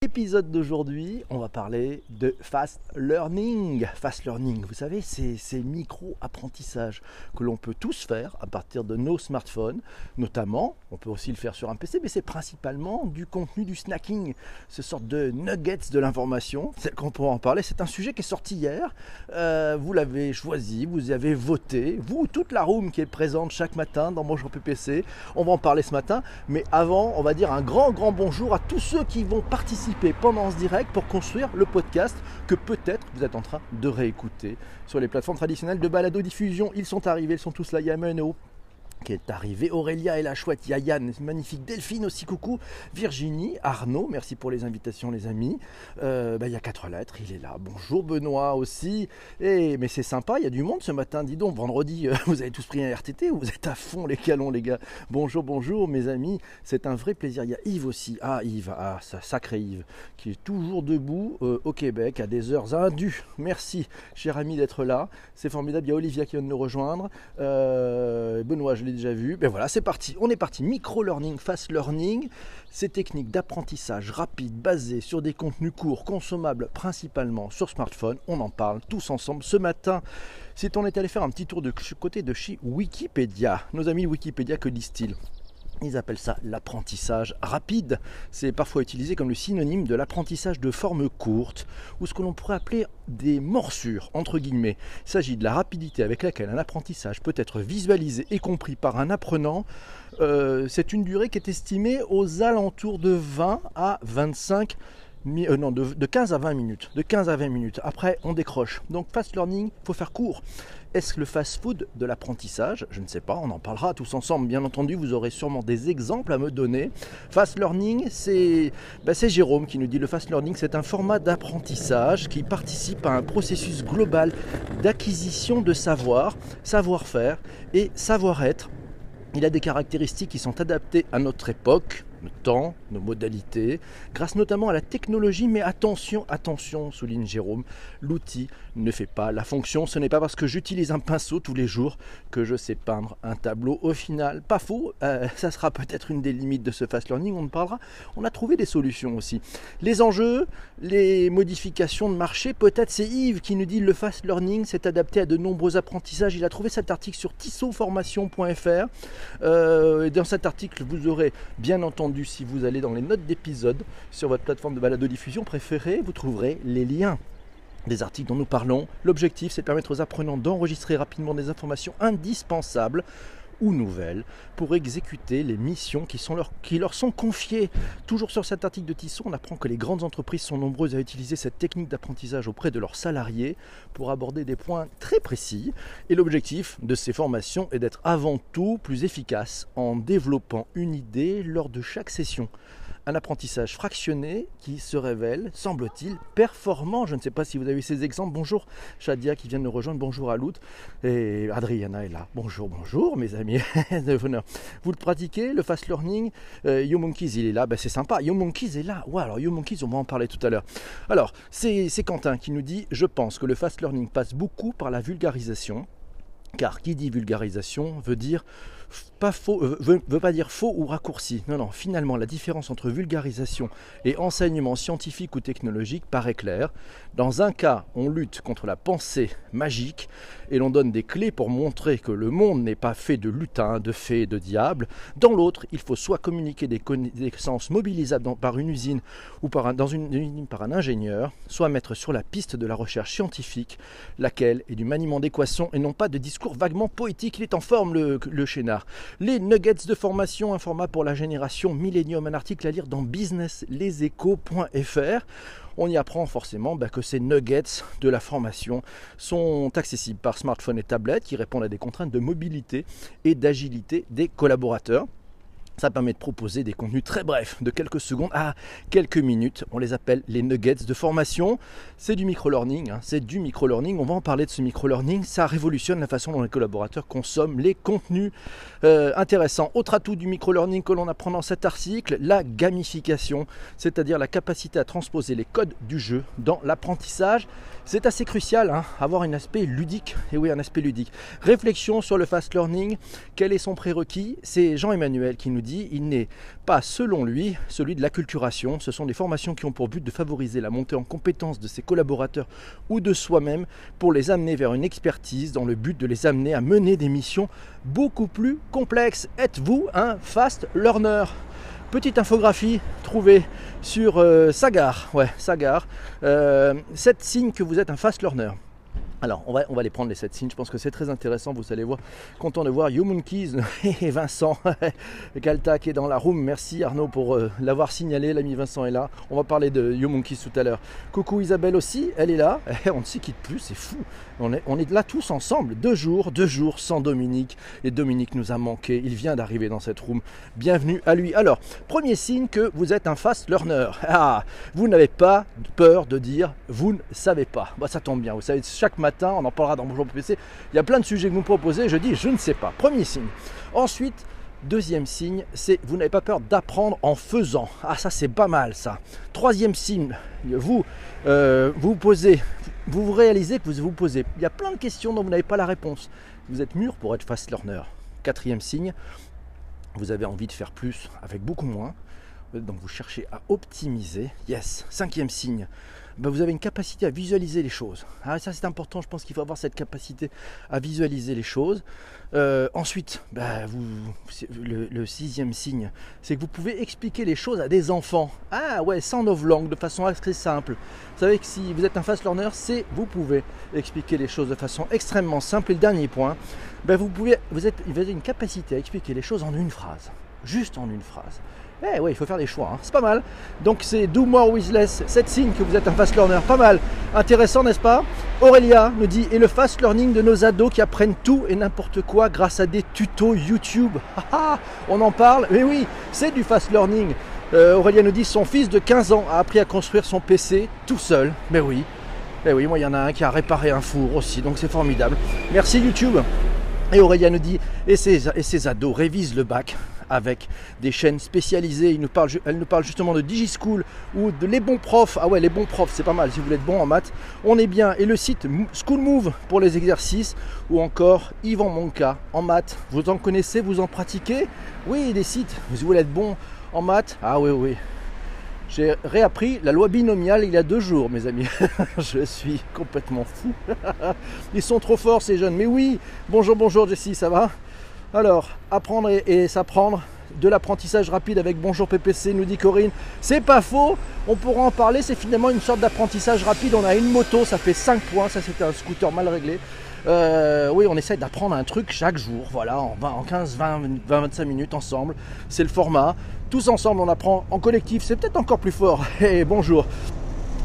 Épisode d'aujourd'hui, on va parler de fast learning. Fast learning, vous savez, c'est ces micro-apprentissages que l'on peut tous faire à partir de nos smartphones, notamment, on peut aussi le faire sur un PC, mais c'est principalement du contenu du snacking, ce sorte de nuggets de l'information. C'est qu'on pourra en parler, c'est un sujet qui est sorti hier. Euh, vous l'avez choisi, vous y avez voté, vous, toute la room qui est présente chaque matin dans Bonjour PPC. On va en parler ce matin, mais avant, on va dire un grand, grand bonjour à tous ceux qui vont participer pendant ce direct pour construire le podcast que peut-être vous êtes en train de réécouter sur les plateformes traditionnelles de balado diffusion. Ils sont arrivés, ils sont tous là. Yameno, qui est arrivé, Aurélia et la chouette, Yayan, magnifique Delphine aussi, coucou, Virginie, Arnaud, merci pour les invitations les amis. Euh, bah, il y a quatre lettres, il est là. Bonjour Benoît aussi. Mais c'est sympa, il y a du monde ce matin, dis donc, vendredi, euh, vous avez tous pris un RTT vous êtes à fond les calons les gars. Bonjour, bonjour mes amis, c'est un vrai plaisir. Il y a Yves aussi, ah Yves, ah ça, sacré Yves, qui est toujours debout euh, au Québec à des heures indues. Merci cher ami d'être là, c'est formidable. Il y a Olivia qui vient de nous rejoindre. Benoît, je déjà vu. Ben voilà, c'est parti. On est parti. Micro-learning, fast learning. Ces techniques d'apprentissage rapide basées sur des contenus courts, consommables principalement sur smartphone. On en parle tous ensemble ce matin. Si on est allé faire un petit tour de côté de chez Wikipédia, nos amis Wikipédia, que disent-ils? Ils appellent ça l'apprentissage rapide. C'est parfois utilisé comme le synonyme de l'apprentissage de forme courte, ou ce que l'on pourrait appeler des morsures, entre guillemets. Il s'agit de la rapidité avec laquelle un apprentissage peut être visualisé et compris par un apprenant. Euh, c'est une durée qui est estimée aux alentours de 20 à 25 euh, non, de, de, 15 à 20 minutes. De 15 à 20 minutes. Après, on décroche. Donc, fast learning, faut faire court. Est-ce le fast-food de l'apprentissage? Je ne sais pas, on en parlera tous ensemble. Bien entendu, vous aurez sûrement des exemples à me donner. Fast learning, c'est ben, Jérôme qui nous dit le fast learning, c'est un format d'apprentissage qui participe à un processus global d'acquisition de savoir, savoir-faire et savoir-être. Il a des caractéristiques qui sont adaptées à notre époque, nos temps, nos modalités, grâce notamment à la technologie, mais attention, attention, souligne Jérôme, l'outil ne fait pas la fonction, ce n'est pas parce que j'utilise un pinceau tous les jours que je sais peindre un tableau. Au final. Pas faux, euh, ça sera peut-être une des limites de ce fast learning, on parlera, on a trouvé des solutions aussi. Les enjeux, les modifications de marché, peut-être c'est Yves qui nous dit le fast learning s'est adapté à de nombreux apprentissages, il a trouvé cet article sur tissoformation.fr, euh, et dans cet article vous aurez bien entendu si vous allez dans les notes d'épisode sur votre plateforme de balado-diffusion préférée, vous trouverez les liens des articles dont nous parlons. L'objectif, c'est de permettre aux apprenants d'enregistrer rapidement des informations indispensables ou nouvelles pour exécuter les missions qui, leur, sont confiées. Toujours sur cet article de Tisson, on apprend que les grandes entreprises sont nombreuses à utiliser cette technique d'apprentissage auprès de leurs salariés pour aborder des points très précis. Et l'objectif de ces formations est d'être avant tout plus efficace en développant une idée lors de chaque session un apprentissage fractionné qui se révèle, semble-t-il, performant. Je ne sais pas si vous avez ces exemples. Bonjour Shadia qui vient de nous rejoindre. Bonjour à Lout. Et Adriana est là. Bonjour, bonjour mes amis. vous le pratiquez, le fast learning? Euh, il est là. Ben, c'est sympa. YoMonkeys est là. Ouais, alors YoMonkeys, on va en parler tout à l'heure. Alors, c'est Quentin qui nous dit Je pense que le fast learning passe beaucoup par la vulgarisation. Car qui dit vulgarisation veut dire pas faux, euh, veut, pas dire faux ou raccourci. Non, non, finalement, la différence entre vulgarisation et enseignement scientifique ou technologique paraît claire. Dans un cas, on lutte contre la pensée magique et l'on donne des clés pour montrer que le monde n'est pas fait de lutins, de fées, de diables. Dans l'autre, il faut soit communiquer des connaissances mobilisables par une usine ou par un, dans une usine par un ingénieur, soit mettre sur la piste de la recherche scientifique, laquelle est du maniement d'équations et non pas de discours vaguement poétiques. Il est en forme le, le Les nuggets de formation, un format pour la génération Millennium, un article à lire dans businesslesechos.fr on y apprend forcément bah, que ces nuggets de la formation sont accessibles par smartphone et tablette qui répondent à des contraintes de mobilité et d'agilité des collaborateurs. Ça permet de proposer des contenus très brefs, de quelques secondes à quelques minutes. On les appelle les nuggets de formation. C'est du micro-learning, hein. c'est du micro-learning. On va en parler de ce micro-learning. Ça révolutionne la façon dont les collaborateurs consomment les contenus euh, intéressants. Autre atout du micro-learning que l'on apprend dans cet article, la gamification, c'est-à-dire la capacité à transposer les codes du jeu dans l'apprentissage. C'est assez crucial, hein, avoir un aspect ludique. Et oui, un aspect ludique. Réflexion sur le fast learning. Quel est son prérequis? C'est Jean-Emmanuel qui nous dit il n'est pas, selon lui, celui de l'acculturation. Ce sont des formations qui ont pour but de favoriser la montée en compétence de ses collaborateurs ou de soi-même pour les amener vers une expertise dans le but de les amener à mener des missions beaucoup plus complexes. Êtes-vous un fast learner? Petite infographie trouvée sur euh, Sagar. Ouais, Sagar. Euh, 7 signes que vous êtes un fast learner. Alors, on va, on va les prendre les 7 signes. Je pense que c'est très intéressant. Vous allez voir, content de voir Monkeys et Vincent Kalta qui est dans la room. Merci Arnaud pour euh, l'avoir signalé. L'ami Vincent est là. On va parler de Monkeys tout à l'heure. Coucou Isabelle aussi, elle est là. on ne s'y quitte plus, c'est fou. On est, on est là tous ensemble. Deux jours, deux jours sans Dominique. Et Dominique nous a manqué. Il vient d'arriver dans cette room. Bienvenue à lui. Alors, premier signe que vous êtes un fast learner. Ah, vous n'avez pas peur de dire vous ne savez pas. Bah, ça tombe bien. Vous savez, chaque matin, on en parlera dans Bonjour PPC. Il y a plein de sujets que vous proposez, je dis je ne sais pas. Premier signe. Ensuite, deuxième signe, c'est vous n'avez pas peur d'apprendre en faisant. Ah ça c'est pas mal ça. Troisième signe, vous euh, vous posez, vous vous réalisez que vous vous posez. Il y a plein de questions dont vous n'avez pas la réponse. Vous êtes mûr pour être fast learner. Quatrième signe, vous avez envie de faire plus avec beaucoup moins. Donc vous cherchez à optimiser. Yes. Cinquième signe, ben, vous avez une capacité à visualiser les choses. Ah, ça c'est important, je pense qu'il faut avoir cette capacité à visualiser les choses. Euh, ensuite, ben, le, sixième signe, c'est que vous pouvez expliquer les choses à des enfants. Ah ouais, sans langue, de façon assez simple. Vous savez que si vous êtes un fast learner, c'est vous pouvez expliquer les choses de façon extrêmement simple. Et le dernier point, ben, vous, pouvez, vous, êtes, vous avez une capacité à expliquer les choses en une phrase. Juste en une phrase. Eh ouais, il faut faire des choix, hein. c'est pas mal. Donc c'est Do More With Less, 7 signes que vous êtes un fast learner, pas mal. Intéressant, n'est-ce pas? Aurélia nous dit, et le fast learning de nos ados qui apprennent tout et n'importe quoi grâce à des tutos YouTube. On en parle Mais oui, c'est du fast learning. Euh, Aurélia nous dit, son fils de 15 ans a appris à construire son PC tout seul. Mais oui, mais oui, moi il y en a un qui a réparé un four aussi, donc c'est formidable. Merci YouTube. Et Aurélia nous dit, et ses, et ses ados révisent le bac avec des chaînes spécialisées. Elle nous parle justement de DigiSchool ou de Les Bons Profs. Ah ouais, Les Bons Profs, c'est pas mal si vous voulez être bon en maths. On est bien. Et le site School Move pour les exercices ou encore Yvan Monka en maths. Vous en connaissez, vous en pratiquez? Oui, des sites. Vous voulez être bon en maths Ah oui, oui. J'ai réappris la loi binomiale il y a deux jours, mes amis. je suis complètement fou. Ils sont trop forts, ces jeunes. Mais oui, bonjour, bonjour, Jessie, ça va? Alors, apprendre et, s'apprendre, de l'apprentissage rapide avec Bonjour PPC, nous dit Corinne. C'est pas faux, on pourra en parler, c'est finalement une sorte d'apprentissage rapide. On a une moto, ça fait 5 points, ça c'était un scooter mal réglé. Euh, oui, on essaie d'apprendre un truc chaque jour, voilà, en, 20, en 15, 20, 20, 25 minutes ensemble. C'est le format. Tous ensemble, on apprend en collectif, c'est peut-être encore plus fort. Et bonjour.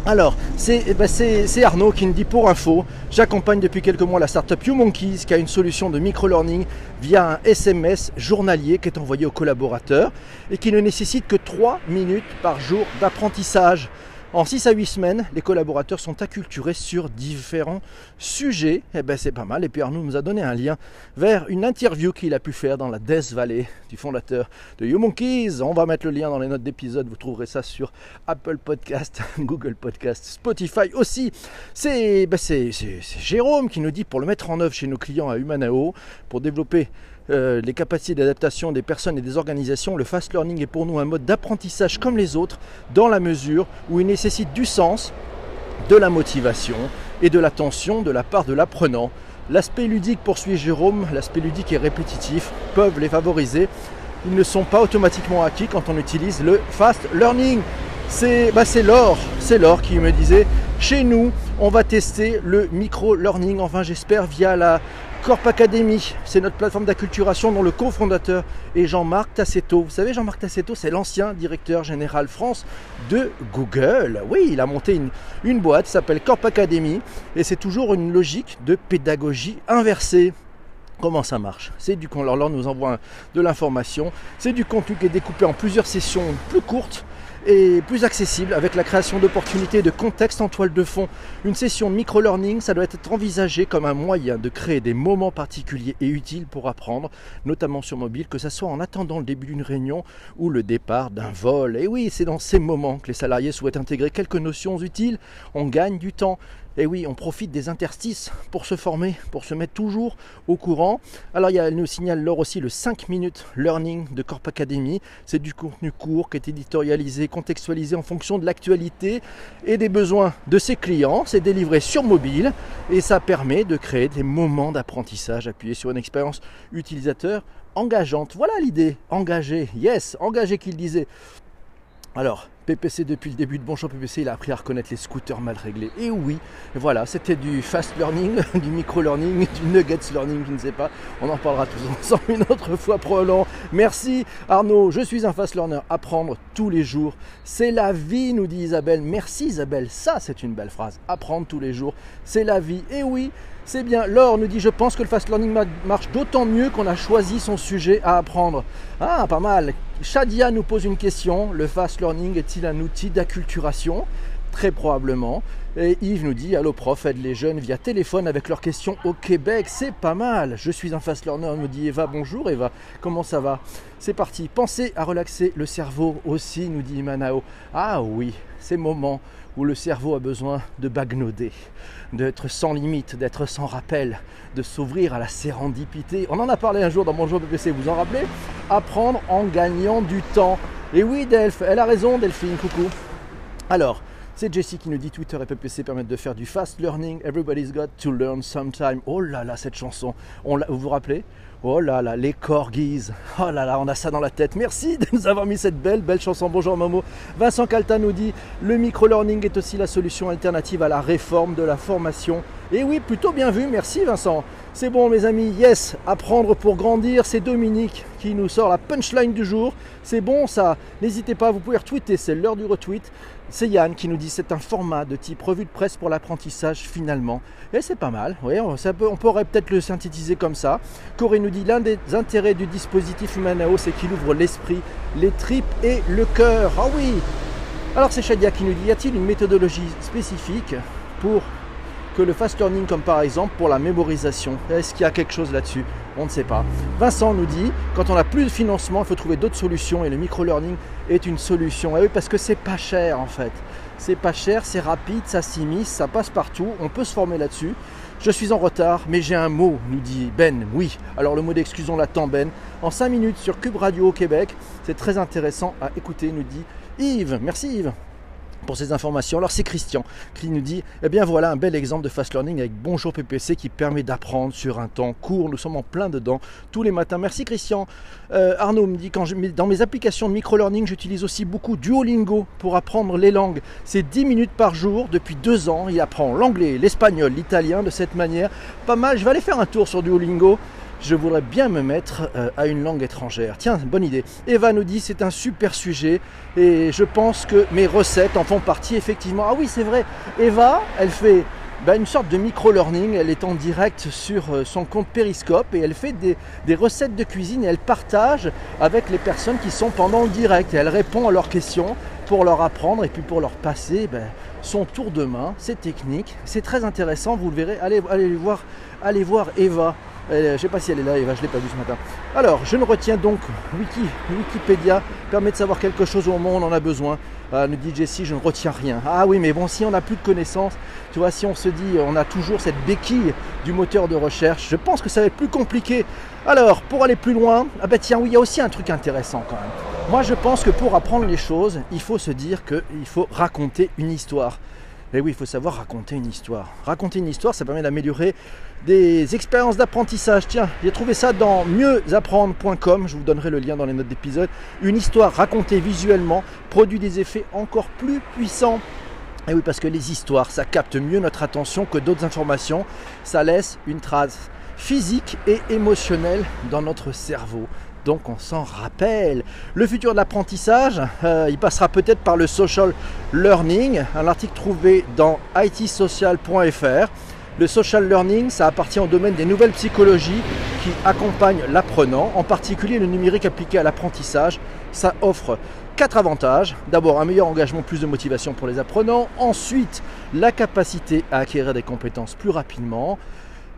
Alors, eh ben, c'est Arnaud qui me dit pour info, j'accompagne depuis quelques mois la startup YouMonkeys qui a une solution de micro-learning via un SMS journalier qui est envoyé aux collaborateurs et qui ne nécessite que 3 minutes par jour d'apprentissage. En 6 à 8 semaines, les collaborateurs sont acculturés sur différents sujets. Et eh ben c'est pas mal. Et puis Arnaud nous a donné un lien vers une interview qu'il a pu faire dans la Death Valley du fondateur de YouMonkeys. On va mettre le lien dans les notes d'épisode. Vous trouverez ça sur Apple Podcast, Google Podcast, Spotify aussi. C'est ben Jérôme qui nous dit pour le mettre en œuvre chez nos clients à Humanao, pour développer euh, les capacités d'adaptation des personnes et des organisations, le fast learning est pour nous un mode d'apprentissage comme les autres, dans la mesure où il nécessite du sens, de la motivation et de l'attention de la part de l'apprenant. L'aspect ludique, poursuit Jérôme, l'aspect ludique et répétitif peuvent les favoriser. Ils ne sont pas automatiquement acquis quand on utilise le fast learning. C'est bah l'or, c'est l'or qui me disait, chez nous, on va tester le micro-learning, enfin j'espère via la Corp Academy, c'est notre plateforme d'acculturation dont le cofondateur est Jean-Marc Tassetto. Vous savez, Jean-Marc Tassetto, c'est l'ancien directeur général France de Google. Oui, il a monté une, une boîte s'appelle Corp Academy et c'est toujours une logique de pédagogie inversée. Comment ça marche? C'est du alors nous envoie de l'information, c'est du contenu qui est découpé en plusieurs sessions plus courtes et plus accessible avec la création d'opportunités de contexte en toile de fond. Une session micro-learning, ça doit être envisagé comme un moyen de créer des moments particuliers et utiles pour apprendre, notamment sur mobile, que ce soit en attendant le début d'une réunion ou le départ d'un vol. Et oui, c'est dans ces moments que les salariés souhaitent intégrer quelques notions utiles. On gagne du temps. Et oui, on profite des interstices pour se former, pour se mettre toujours au courant. Alors, elle nous signale Laure aussi le 5 minutes learning de Corp Academy. C'est du contenu court qui est éditorialisé, contextualisé en fonction de l'actualité et des besoins de ses clients. C'est délivré sur mobile et ça permet de créer des moments d'apprentissage appuyés sur une expérience utilisateur engageante. Voilà l'idée, engagé, yes, engagé qu'il disait. Alors, PPC depuis le début de Bonjour PPC, il a appris à reconnaître les scooters mal réglés. Et oui, voilà, c'était du fast learning, du micro learning, du nuggets learning, je ne sais pas. On en parlera tous ensemble une autre fois probablement. Merci Arnaud, je suis un fast learner. Apprendre tous les jours, c'est la vie, nous dit Isabelle. Merci Isabelle, ça c'est une belle phrase. Apprendre tous les jours, c'est la vie. Et oui, c'est bien. Laure nous dit Je pense que le fast learning marche d'autant mieux qu'on a choisi son sujet à apprendre. Ah, pas mal. Shadia nous pose une question Le fast learning est-il un outil d'acculturation? Très probablement. Et Yves nous dit Allô prof, aide les jeunes via téléphone avec leurs questions au Québec. C'est pas mal. Je suis un fast learner, nous dit Eva. Bonjour Eva, comment ça va? C'est parti. Pensez à relaxer le cerveau aussi, nous dit Manao. Ah oui, ces moments où le cerveau a besoin de bagnauder, d'être sans limite, d'être sans rappel, de s'ouvrir à la sérendipité. On en a parlé un jour dans Bonjour PPC, vous en rappelez? Apprendre en gagnant du temps. Et oui, Delph, elle a raison, Delphine, coucou. Alors, c'est Jessie qui nous dit Twitter et PPC permettent de faire du fast learning. Everybody's got to learn sometime. Oh là là, cette chanson. On vous vous rappelez? Oh là là, les corgis. Oh là là, on a ça dans la tête. Merci de nous avoir mis cette belle, belle chanson. Bonjour Momo. Vincent Calta nous dit Le micro-learning est aussi la solution alternative à la réforme de la formation. Et oui, plutôt bien vu. Merci Vincent. C'est bon mes amis, yes, apprendre pour grandir, c'est Dominique qui nous sort la punchline du jour. C'est bon ça, n'hésitez pas, vous pouvez retweeter, c'est l'heure du retweet. C'est Yann qui nous dit c'est un format de type revue de presse pour l'apprentissage finalement. Et c'est pas mal, on, on pourrait peut-être le synthétiser comme ça. Corée nous dit l'un des intérêts du dispositif Humanao c'est qu'il ouvre l'esprit, les tripes et le cœur. Ah oui Alors c'est Shadia qui nous dit y a-t-il une méthodologie spécifique pour que le fast learning, comme par exemple pour la mémorisation. Est-ce qu'il y a quelque chose là-dessus? On ne sait pas. Vincent nous dit, quand on n'a plus de financement, il faut trouver d'autres solutions et le micro-learning est une solution. Et oui, parce que c'est pas cher en fait. C'est pas cher, c'est rapide, ça s'immisce, ça passe partout, on peut se former là-dessus. Je suis en retard, mais j'ai un mot, nous dit Ben. Oui, alors le mot d'excuse, on l'attend, Ben. En 5 minutes sur Cube Radio au Québec, c'est très intéressant à écouter, nous dit Yves. Merci Yves pour ces informations. Alors c'est Christian qui nous dit, eh bien voilà un bel exemple de fast learning avec Bonjour PPC qui permet d'apprendre sur un temps court. Nous sommes en plein dedans tous les matins. Merci Christian. Euh, Arnaud me dit, dans mes applications de micro-learning, j'utilise aussi beaucoup Duolingo pour apprendre les langues. C'est 10 minutes par jour depuis deux ans. Il apprend l'anglais, l'espagnol, l'italien de cette manière. Pas mal. Je vais aller faire un tour sur Duolingo je voudrais bien me mettre euh, à une langue étrangère. Tiens, bonne idée. Eva nous dit c'est un super sujet et je pense que mes recettes en font partie effectivement. Ah oui, c'est vrai. Eva, elle fait bah, une sorte de micro-learning. Elle est en direct sur euh, son compte Periscope et elle fait des, recettes de cuisine et elle partage avec les personnes qui sont pendant le direct. Elle répond à leurs questions pour leur apprendre et puis pour leur passer ben, son tour de main, ses techniques. C'est très intéressant, vous le verrez. Allez, allez allez voir Eva. Euh, je ne sais pas si elle est là, Eva, je ne l'ai pas vue ce matin. Alors, je ne retiens donc Wiki, Wikipédia permet de savoir quelque chose au moment où on en a besoin. Euh, nous dit Jessie, je ne retiens rien. Ah oui, mais bon, si on n'a plus de connaissances, tu vois, si on se dit on a toujours cette béquille du moteur de recherche, je pense que ça va être plus compliqué. Alors, pour aller plus loin, ah ben tiens, oui, il y a aussi un truc intéressant quand même. Moi, je pense que pour apprendre les choses, il faut se dire qu'il faut raconter une histoire. Et oui, il faut savoir raconter une histoire. Raconter une histoire, ça permet d'améliorer des expériences d'apprentissage. Tiens, j'ai trouvé ça dans mieuxapprendre.com, je vous donnerai le lien dans les notes d'épisode. Une histoire racontée visuellement produit des effets encore plus puissants. Et oui, parce que les histoires, ça capte mieux notre attention que d'autres informations. Ça laisse une trace physique et émotionnelle dans notre cerveau. Donc on s'en rappelle. Le futur de l'apprentissage, euh, il passera peut-être par le social learning, un article trouvé dans itsocial.fr. Le social learning, ça appartient au domaine des nouvelles psychologies qui accompagnent l'apprenant, en particulier le numérique appliqué à l'apprentissage. Ça offre quatre avantages. D'abord, un meilleur engagement, plus de motivation pour les apprenants. Ensuite, la capacité à acquérir des compétences plus rapidement.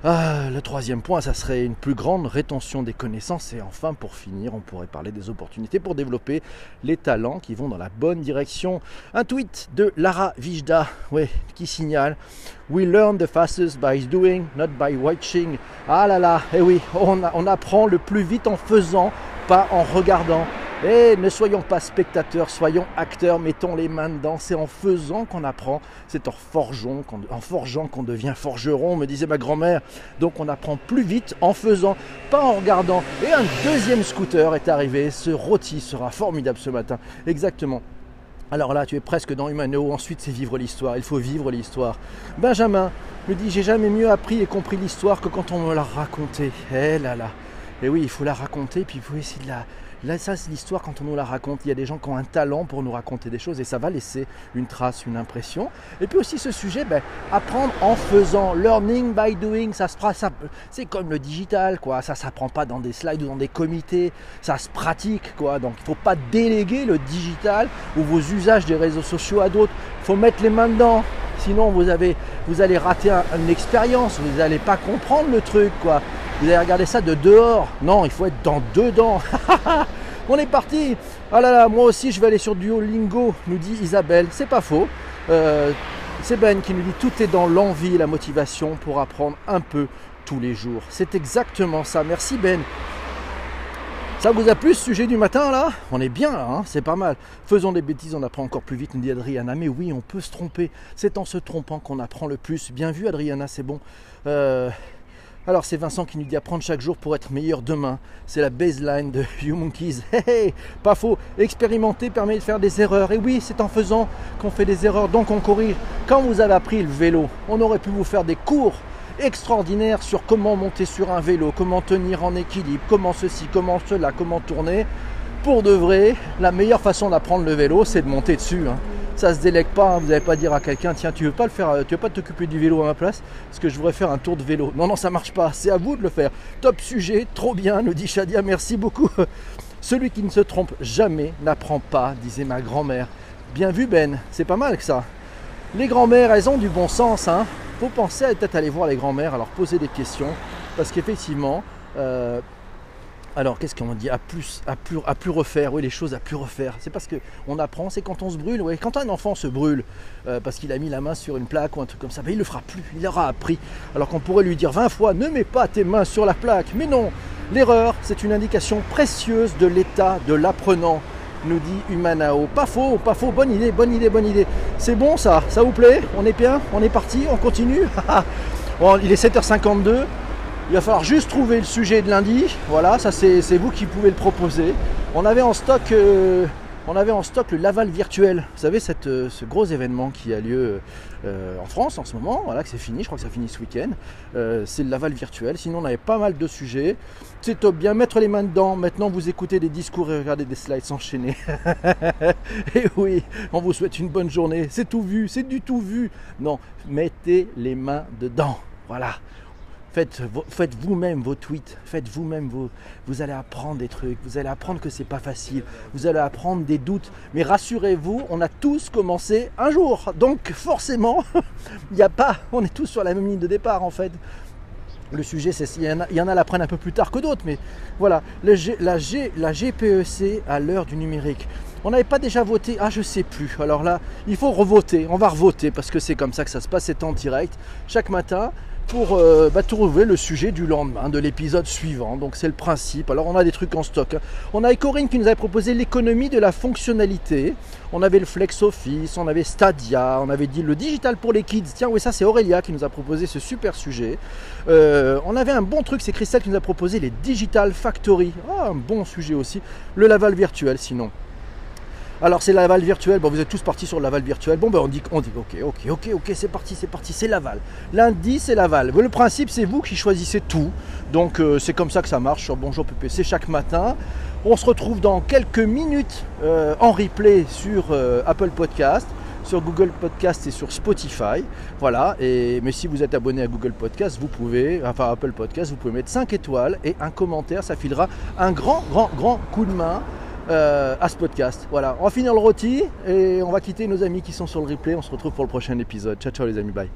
Ah, le troisième point, ça serait une plus grande rétention des connaissances. Et enfin, pour finir, on pourrait parler des opportunités pour développer les talents qui vont dans la bonne direction. Un tweet de Lara Vijda, qui signale We learn the fastest by doing, not by watching. Ah là là, eh oui, on apprend le plus vite en faisant, pas en regardant. Et ne soyons pas spectateurs, soyons acteurs, mettons les mains dedans. C'est en faisant qu'on apprend, c'est en forgeant, qu'on devient forgeron, me disait ma grand-mère. Donc on apprend plus vite en faisant, pas en regardant. Et un deuxième scooter est arrivé. Ce rôti sera formidable ce matin. Exactement. Alors là, tu es presque dans Humano. Ensuite, c'est vivre l'histoire. Il faut vivre l'histoire. Benjamin me dit J'ai jamais mieux appris et compris l'histoire que quand on me l'a racontée. Eh là là. Et oui, il faut la raconter, puis il faut de la, Là, ça, c'est l'histoire quand on nous la raconte. Il y a des gens qui ont un talent pour nous raconter des choses et ça va laisser une trace, une impression. Et puis aussi ce sujet, ben, apprendre en faisant, learning by doing, ça se ça, c'est comme le digital, quoi. Ça s'apprend pas dans des slides ou dans des comités, ça se pratique, quoi. Donc il faut pas déléguer le digital ou vos usages des réseaux sociaux à d'autres. Il faut mettre les mains dedans. Sinon, vous, avez, vous allez rater une expérience, vous n'allez pas comprendre le truc, quoi. Vous allez regarder ça de dehors? Non, il faut être dans dedans. On est parti. Ah là là, moi aussi je vais aller sur Duolingo, nous dit Isabelle. C'est pas faux. Euh, c'est Ben qui nous dit tout est dans l'envie la motivation pour apprendre un peu tous les jours. C'est exactement ça. Merci Ben. Ça vous a plu ce sujet du matin là? On est bien là, hein? C'est pas mal. Faisons des bêtises, on apprend encore plus vite, nous dit Adriana. Mais oui, on peut se tromper. C'est en se trompant qu'on apprend le plus. Bien vu Adriana, c'est bon. Euh, alors c'est Vincent qui nous dit apprendre chaque jour pour être meilleur demain. C'est la baseline de You Monkeys. Hey, pas faux. Expérimenter permet de faire des erreurs. Et oui, c'est en faisant qu'on fait des erreurs, donc on corrige. Quand vous avez appris le vélo, on aurait pu vous faire des cours extraordinaires sur comment monter sur un vélo, comment tenir en équilibre, comment ceci, comment cela, comment tourner. Pour de vrai, la meilleure façon d'apprendre le vélo, c'est de monter dessus. Hein ça se délègue pas. Hein. Vous n'allez pas dire à quelqu'un tiens tu veux pas le faire, euh, tu veux pas t'occuper du vélo à ma place? Parce que je voudrais faire un tour de vélo. Non non ça marche pas. C'est à vous de le faire. Top sujet, trop bien, nous dit Shadia. Merci beaucoup. Celui qui ne se trompe jamais n'apprend pas, disait ma grand-mère. Bien vu Ben, c'est pas mal que ça. Les grand-mères, elles ont du bon sens. Hein. Faut penser à peut-être aller voir les grand-mères, alors poser des questions, parce qu'effectivement, euh, alors, qu'est-ce qu'on dit? À plus, à, plus, à plus refaire Oui, les choses à plus refaire. C'est parce qu'on apprend, c'est quand on se brûle. Oui, quand un enfant se brûle euh, parce qu'il a mis la main sur une plaque ou un truc comme ça, ben, il le fera plus. Il aura appris. Alors qu'on pourrait lui dire 20 fois ne mets pas tes mains sur la plaque. Mais non L'erreur, c'est une indication précieuse de l'état de l'apprenant, nous dit Humanao. Pas faux, pas faux. Bonne idée, bonne idée, bonne idée. C'est bon ça? Ça vous plaît? On est bien? On est parti? On continue? Bon, Il est 7h52. Il va falloir juste trouver le sujet de lundi. Voilà, ça c'est vous qui pouvez le proposer. On avait en stock, euh, le Laval virtuel. Vous savez, euh, ce gros événement qui a lieu euh, en France en ce moment. Voilà, que c'est fini. Je crois que ça finit ce week-end. c'est le Laval virtuel. Sinon, on avait pas mal de sujets. C'est top. Bien mettre les mains dedans. Maintenant, vous écoutez des discours et regardez des slides s'enchaîner. et oui, on vous souhaite une bonne journée. C'est tout vu. C'est du tout vu. Non, mettez les mains dedans. Voilà. Faites, faites vous-même vos tweets, faites vous-même vos. Vous allez apprendre des trucs, vous allez apprendre que c'est pas facile, vous allez apprendre des doutes. Mais rassurez-vous, on a tous commencé un jour. Donc forcément, il a pas. On est tous sur la même ligne de départ en fait. Le sujet, c'est il y en a, y en a l'apprennent un peu plus tard que d'autres, mais voilà, la, G, la GPEC à l'heure du numérique. On n'avait pas déjà voté Ah, je sais plus. Alors là, il faut revoter. On va revoter parce que c'est comme ça que ça se passe. C'est en direct chaque matin pour euh, bah, trouver le sujet du lendemain, de l'épisode suivant. Donc c'est le principe. Alors on a des trucs en stock. On a Ecorine qui nous avait proposé l'économie de la fonctionnalité. On avait le Flex Office, on avait Stadia, on avait dit le digital pour les kids. Tiens, oui, ça c'est Aurélia qui nous a proposé ce super sujet. Euh, on avait un bon truc, c'est Christelle qui nous a proposé les Digital Factory. Ah, un bon sujet aussi. Le Laval virtuel sinon. Alors c'est Laval virtuel, bon, vous êtes tous partis sur Laval virtuel. Bon ben on dit, on dit ok, ok, ok, ok, c'est parti, c'est parti, c'est Laval. Lundi c'est Laval. Le principe c'est vous qui choisissez tout. Donc euh, c'est comme ça que ça marche sur Bonjour PPC chaque matin. On se retrouve dans quelques minutes euh, en replay sur euh, Apple Podcast sur Google Podcast et sur Spotify. Voilà, et, mais si vous êtes abonné à Google Podcast, vous pouvez, enfin Apple Podcast, vous pouvez mettre 5 étoiles et un commentaire, ça filera un grand, grand, grand coup de main euh, à ce podcast. Voilà, on va finir le rôti et on va quitter nos amis qui sont sur le replay. On se retrouve pour le prochain épisode. Ciao, ciao les amis, bye.